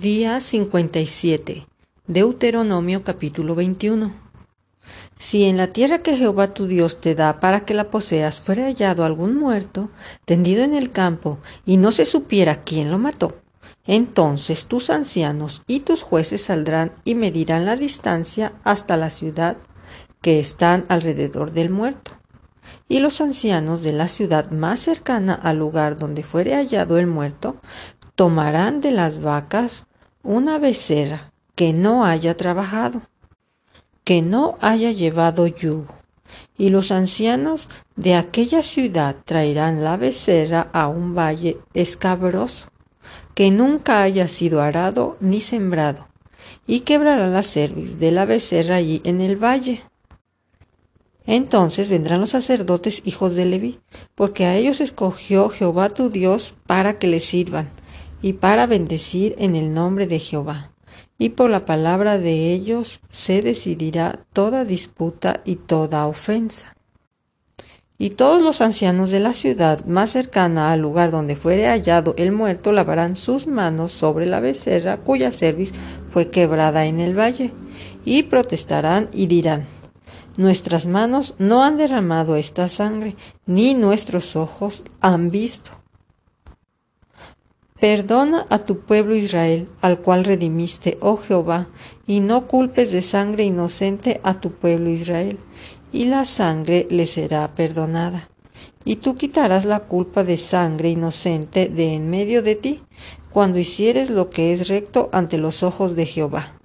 Día 57. Deuteronomio capítulo 21. Si en la tierra que Jehová tu Dios te da para que la poseas fuera hallado algún muerto, tendido en el campo, y no se supiera quién lo mató, entonces tus ancianos y tus jueces saldrán y medirán la distancia hasta la ciudad que están alrededor del muerto. Y los ancianos de la ciudad más cercana al lugar donde fuere hallado el muerto tomarán de las vacas una becerra que no haya trabajado, que no haya llevado yugo, y los ancianos de aquella ciudad traerán la becerra a un valle escabroso, que nunca haya sido arado ni sembrado, y quebrará la cerviz de la becerra allí en el valle. Entonces vendrán los sacerdotes hijos de Leví, porque a ellos escogió Jehová tu Dios para que le sirvan, y para bendecir en el nombre de Jehová. Y por la palabra de ellos se decidirá toda disputa y toda ofensa. Y todos los ancianos de la ciudad más cercana al lugar donde fuere hallado el muerto lavarán sus manos sobre la becerra cuya cerviz fue quebrada en el valle, y protestarán y dirán, Nuestras manos no han derramado esta sangre, ni nuestros ojos han visto. Perdona a tu pueblo Israel, al cual redimiste, oh Jehová, y no culpes de sangre inocente a tu pueblo Israel, y la sangre le será perdonada. Y tú quitarás la culpa de sangre inocente de en medio de ti, cuando hicieres lo que es recto ante los ojos de Jehová.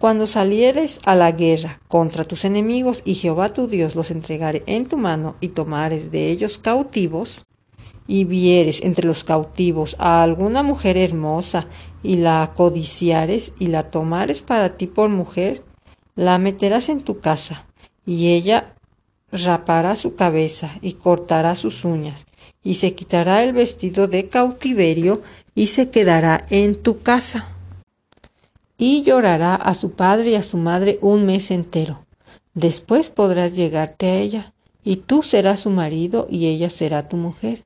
Cuando salieres a la guerra contra tus enemigos y Jehová tu Dios los entregare en tu mano y tomares de ellos cautivos, y vieres entre los cautivos a alguna mujer hermosa y la codiciares y la tomares para ti por mujer, la meterás en tu casa y ella rapará su cabeza y cortará sus uñas y se quitará el vestido de cautiverio y se quedará en tu casa. Y llorará a su padre y a su madre un mes entero. Después podrás llegarte a ella, y tú serás su marido y ella será tu mujer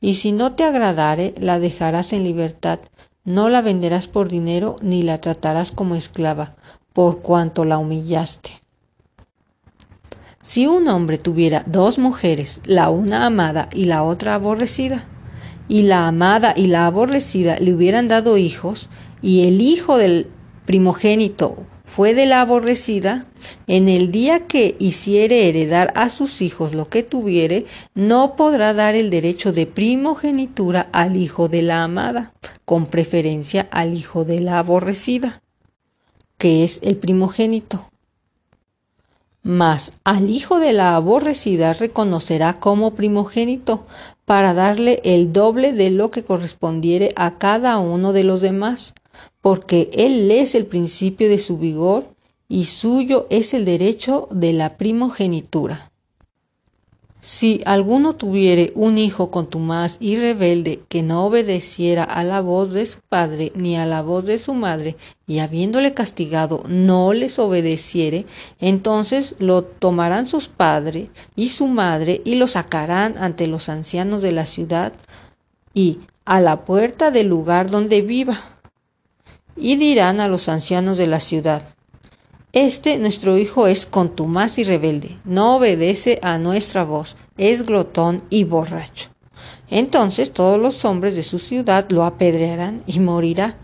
y si no te agradare, la dejarás en libertad, no la venderás por dinero, ni la tratarás como esclava, por cuanto la humillaste. Si un hombre tuviera dos mujeres, la una amada y la otra aborrecida, y la amada y la aborrecida le hubieran dado hijos, y el hijo del primogénito fue de la aborrecida, en el día que hiciere heredar a sus hijos lo que tuviere, no podrá dar el derecho de primogenitura al hijo de la amada, con preferencia al hijo de la aborrecida, que es el primogénito. Mas al hijo de la aborrecida reconocerá como primogénito, para darle el doble de lo que correspondiere a cada uno de los demás porque Él es el principio de su vigor y suyo es el derecho de la primogenitura. Si alguno tuviere un hijo contumaz y rebelde que no obedeciera a la voz de su padre ni a la voz de su madre, y habiéndole castigado no les obedeciere, entonces lo tomarán sus padres y su madre y lo sacarán ante los ancianos de la ciudad y a la puerta del lugar donde viva y dirán a los ancianos de la ciudad, Este nuestro hijo es contumaz y rebelde, no obedece a nuestra voz, es glotón y borracho. Entonces todos los hombres de su ciudad lo apedrearán y morirá.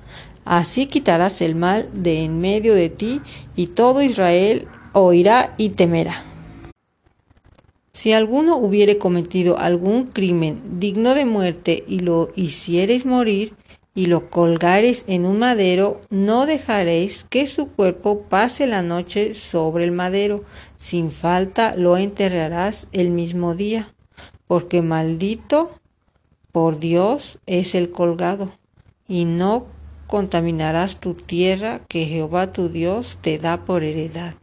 Así quitarás el mal de en medio de ti, y todo Israel oirá y temerá. Si alguno hubiere cometido algún crimen digno de muerte y lo hiciereis morir, y lo colgareis en un madero, no dejaréis que su cuerpo pase la noche sobre el madero, sin falta lo enterrarás el mismo día, porque maldito por Dios es el colgado, y no contaminarás tu tierra que Jehová tu Dios te da por heredad.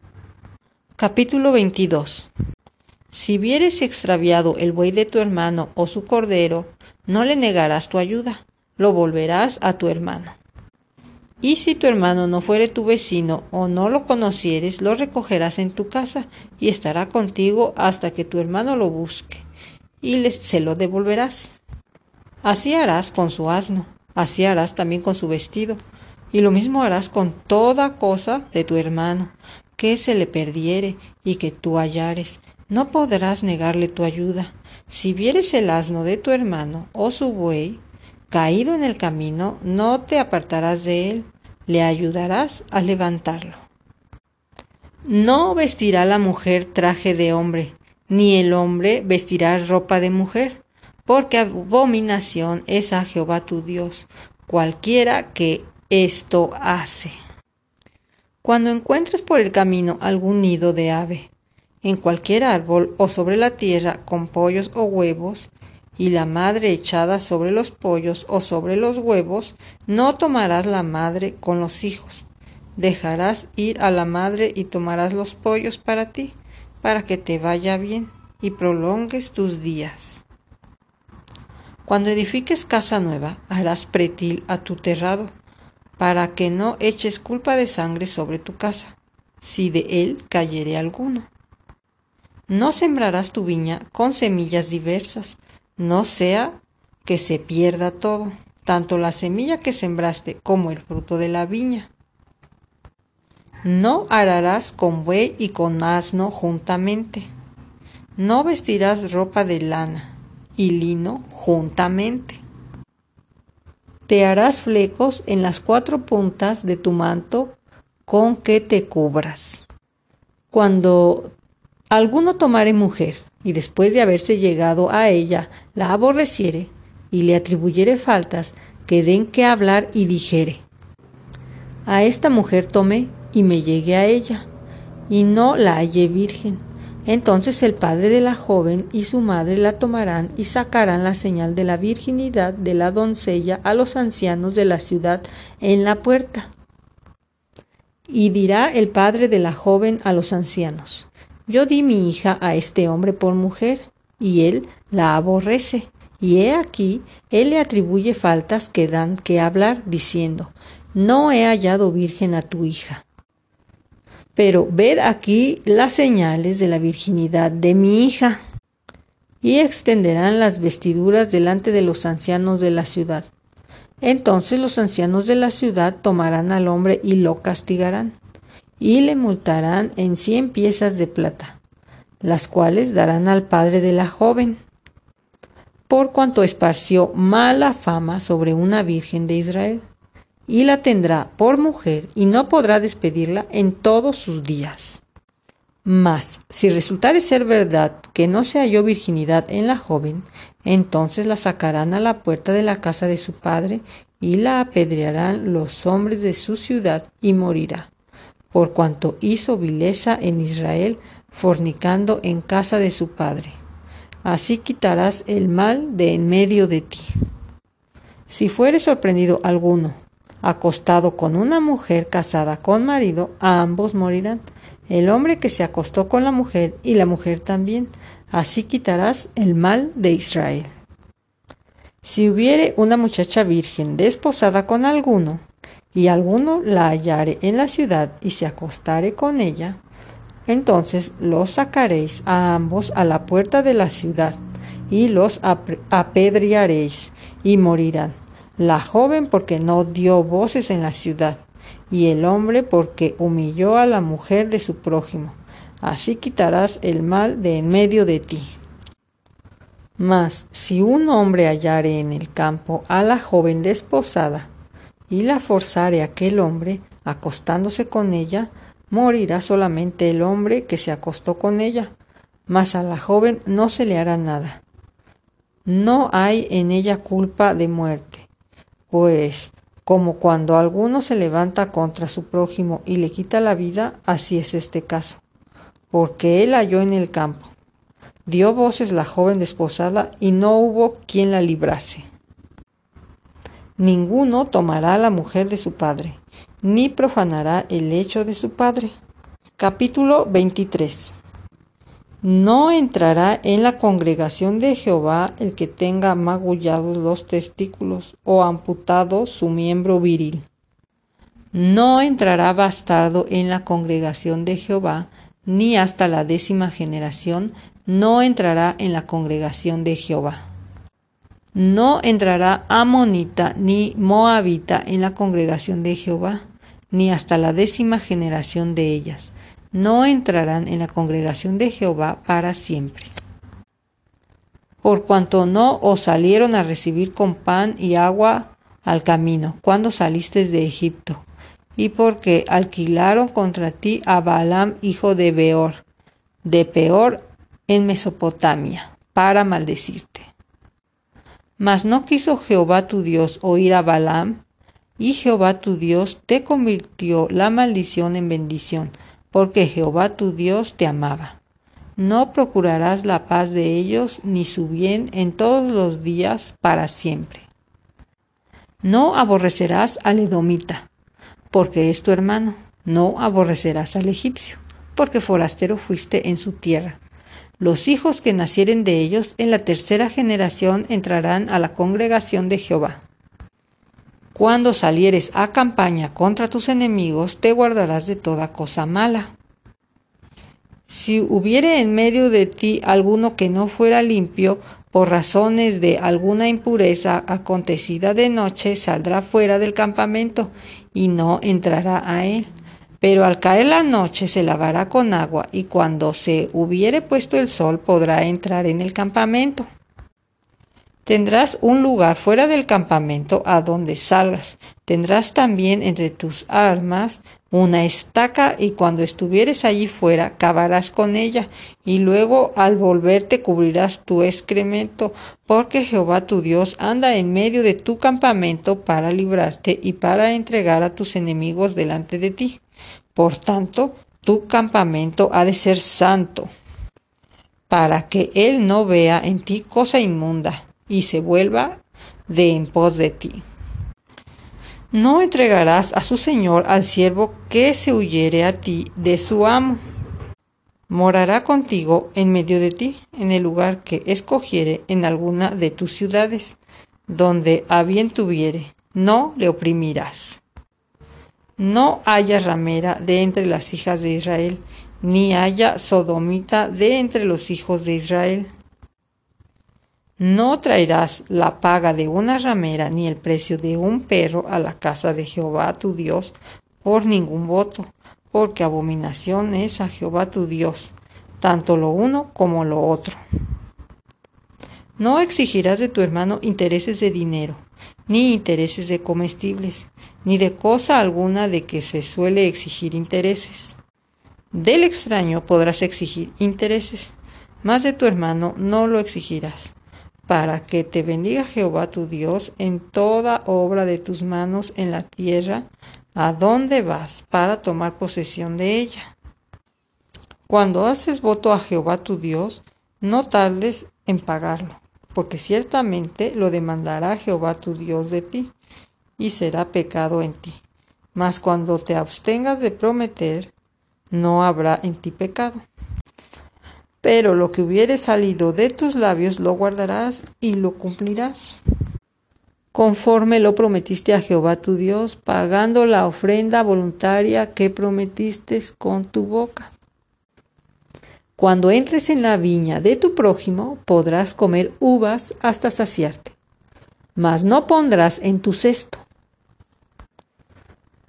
Capítulo 22 Si vieres extraviado el buey de tu hermano o su cordero, no le negarás tu ayuda lo volverás a tu hermano. Y si tu hermano no fuere tu vecino o no lo conocieres, lo recogerás en tu casa y estará contigo hasta que tu hermano lo busque y se lo devolverás. Así harás con su asno, Así harás también con su vestido. Y lo mismo harás con toda cosa de tu hermano, que se le perdiere y que tú hallares. No podrás negarle tu ayuda. Si vieres el asno de tu hermano o su buey caído en el camino, no te apartarás de él, le ayudarás a levantarlo. No vestirá la mujer traje de hombre, ni el hombre vestirá ropa de mujer, porque abominación es a Jehová tu Dios, cualquiera que esto hace. Cuando encuentres por el camino algún nido de ave, en cualquier árbol o sobre la tierra con pollos o huevos, y la madre echada sobre los pollos o sobre los huevos, no tomarás la madre con los hijos. Dejarás ir a la madre y tomarás los pollos para ti, para que te vaya bien y prolongues tus días. Cuando edifiques casa nueva, harás pretil a tu terrado, para que no eches culpa de sangre sobre tu casa, si de él cayere alguno. No sembrarás tu viña con semillas diversas, no sea que se pierda todo, tanto la semilla que sembraste como el fruto de la viña. No ararás con buey y con asno juntamente. No vestirás ropa de lana y lino juntamente. Te harás flecos en las cuatro puntas de tu manto con que te cubras. Cuando alguno tomare mujer y después de haberse llegado a ella la aborreciere y le atribuyere faltas que den que hablar y dijere. A esta mujer tomé y me llegué a ella, y no la hallé virgen. Entonces el padre de la joven y su madre la tomarán y sacarán la señal de la virginidad de la doncella a los ancianos de la ciudad en la puerta. Y dirá el padre de la joven a los ancianos, yo di mi hija a este hombre por mujer, y él la aborrece. Y he aquí, él le atribuye faltas que dan que hablar, diciendo, no he hallado virgen a tu hija. Pero ved aquí las señales de la virginidad de mi hija. Y extenderán las vestiduras delante de los ancianos de la ciudad. Entonces los ancianos de la ciudad tomarán al hombre y lo castigarán y le multarán en cien piezas de plata, las cuales darán al padre de la joven, por cuanto esparció mala fama sobre una virgen de Israel, y la tendrá por mujer y no podrá despedirla en todos sus días. Mas, si resultare ser verdad que no se halló virginidad en la joven, entonces la sacarán a la puerta de la casa de su padre y la apedrearán los hombres de su ciudad y morirá por cuanto hizo vileza en Israel, fornicando en casa de su padre. Así quitarás el mal de en medio de ti. Si fuere sorprendido alguno acostado con una mujer casada con marido, ambos morirán, el hombre que se acostó con la mujer y la mujer también. Así quitarás el mal de Israel. Si hubiere una muchacha virgen desposada con alguno, y alguno la hallare en la ciudad y se acostare con ella, entonces los sacaréis a ambos a la puerta de la ciudad y los apedrearéis y morirán. La joven porque no dio voces en la ciudad y el hombre porque humilló a la mujer de su prójimo. Así quitarás el mal de en medio de ti. Mas si un hombre hallare en el campo a la joven desposada, y la forzare aquel hombre, acostándose con ella, morirá solamente el hombre que se acostó con ella, mas a la joven no se le hará nada. No hay en ella culpa de muerte, pues como cuando alguno se levanta contra su prójimo y le quita la vida, así es este caso, porque él halló en el campo. Dio voces la joven desposada y no hubo quien la librase. Ninguno tomará la mujer de su padre, ni profanará el hecho de su padre. Capítulo 23. No entrará en la congregación de Jehová el que tenga magullados los testículos o amputado su miembro viril. No entrará bastardo en la congregación de Jehová, ni hasta la décima generación no entrará en la congregación de Jehová. No entrará amonita ni moabita en la congregación de Jehová, ni hasta la décima generación de ellas. No entrarán en la congregación de Jehová para siempre. Por cuanto no os salieron a recibir con pan y agua al camino, cuando saliste de Egipto, y porque alquilaron contra ti a Balaam, hijo de Beor, de Peor en Mesopotamia, para maldecirte. Mas no quiso Jehová tu Dios oír a Balaam, y Jehová tu Dios te convirtió la maldición en bendición, porque Jehová tu Dios te amaba. No procurarás la paz de ellos ni su bien en todos los días para siempre. No aborrecerás al edomita, porque es tu hermano. No aborrecerás al egipcio, porque forastero fuiste en su tierra. Los hijos que nacieren de ellos en la tercera generación entrarán a la congregación de Jehová. Cuando salieres a campaña contra tus enemigos, te guardarás de toda cosa mala. Si hubiere en medio de ti alguno que no fuera limpio, por razones de alguna impureza acontecida de noche, saldrá fuera del campamento y no entrará a él. Pero al caer la noche se lavará con agua y cuando se hubiere puesto el sol podrá entrar en el campamento. Tendrás un lugar fuera del campamento a donde salgas. Tendrás también entre tus armas una estaca y cuando estuvieres allí fuera cavarás con ella y luego al volverte cubrirás tu excremento porque Jehová tu Dios anda en medio de tu campamento para librarte y para entregar a tus enemigos delante de ti. Por tanto, tu campamento ha de ser santo, para que él no vea en ti cosa inmunda y se vuelva de en pos de ti. No entregarás a su señor al siervo que se huyere a ti de su amo. Morará contigo en medio de ti, en el lugar que escogiere en alguna de tus ciudades, donde a bien tuviere, no le oprimirás. No haya ramera de entre las hijas de Israel, ni haya sodomita de entre los hijos de Israel. No traerás la paga de una ramera ni el precio de un perro a la casa de Jehová tu Dios por ningún voto, porque abominación es a Jehová tu Dios, tanto lo uno como lo otro. No exigirás de tu hermano intereses de dinero, ni intereses de comestibles, ni de cosa alguna de que se suele exigir intereses. Del extraño podrás exigir intereses, mas de tu hermano no lo exigirás, para que te bendiga Jehová tu Dios en toda obra de tus manos en la tierra, a donde vas para tomar posesión de ella. Cuando haces voto a Jehová tu Dios, no tardes en pagarlo, porque ciertamente lo demandará Jehová tu Dios de ti y será pecado en ti. Mas cuando te abstengas de prometer, no habrá en ti pecado. Pero lo que hubiere salido de tus labios lo guardarás y lo cumplirás. Conforme lo prometiste a Jehová tu Dios, pagando la ofrenda voluntaria que prometiste con tu boca. Cuando entres en la viña de tu prójimo, podrás comer uvas hasta saciarte, mas no pondrás en tu cesto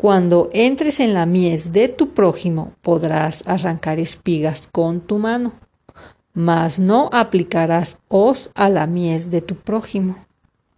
cuando entres en la mies de tu prójimo, podrás arrancar espigas con tu mano, mas no aplicarás hoz a la mies de tu prójimo.